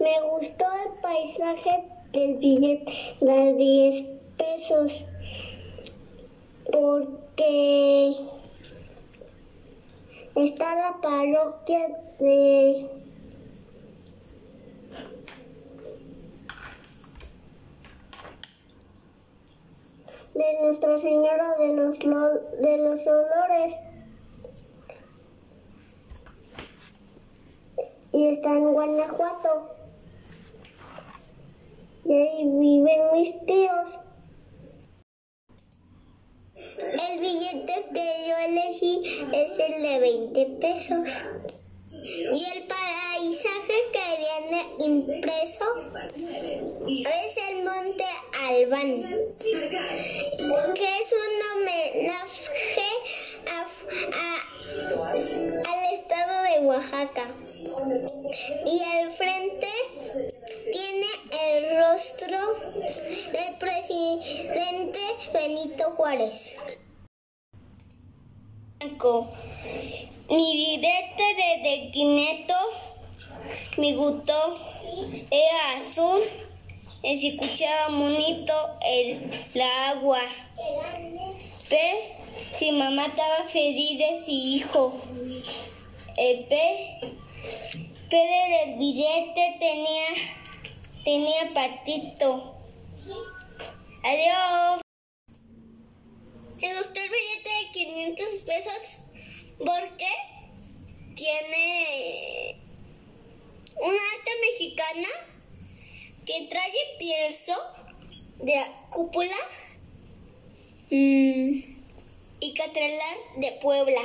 Me gustó el paisaje del billete de 10 pesos porque está la parroquia de de Nuestra Señora de los, de los Olores. Y está en Guanajuato. Y ahí viven mis tíos. El billete que yo elegí es el de 20 pesos. Y el paisaje que viene impreso es el monte Albán, que es un homenaje al estado de Oaxaca. Y al frente tiene el rostro del presidente Benito Juárez. Mi billete de Quineto me gustó, era azul, se escuchaba bonito el, la agua. P, si mamá estaba feliz de su hijo. El P, P del billete tenía, tenía patito. pesos porque tiene una arte mexicana que trae pienso de cúpula mmm, y catrelar de Puebla.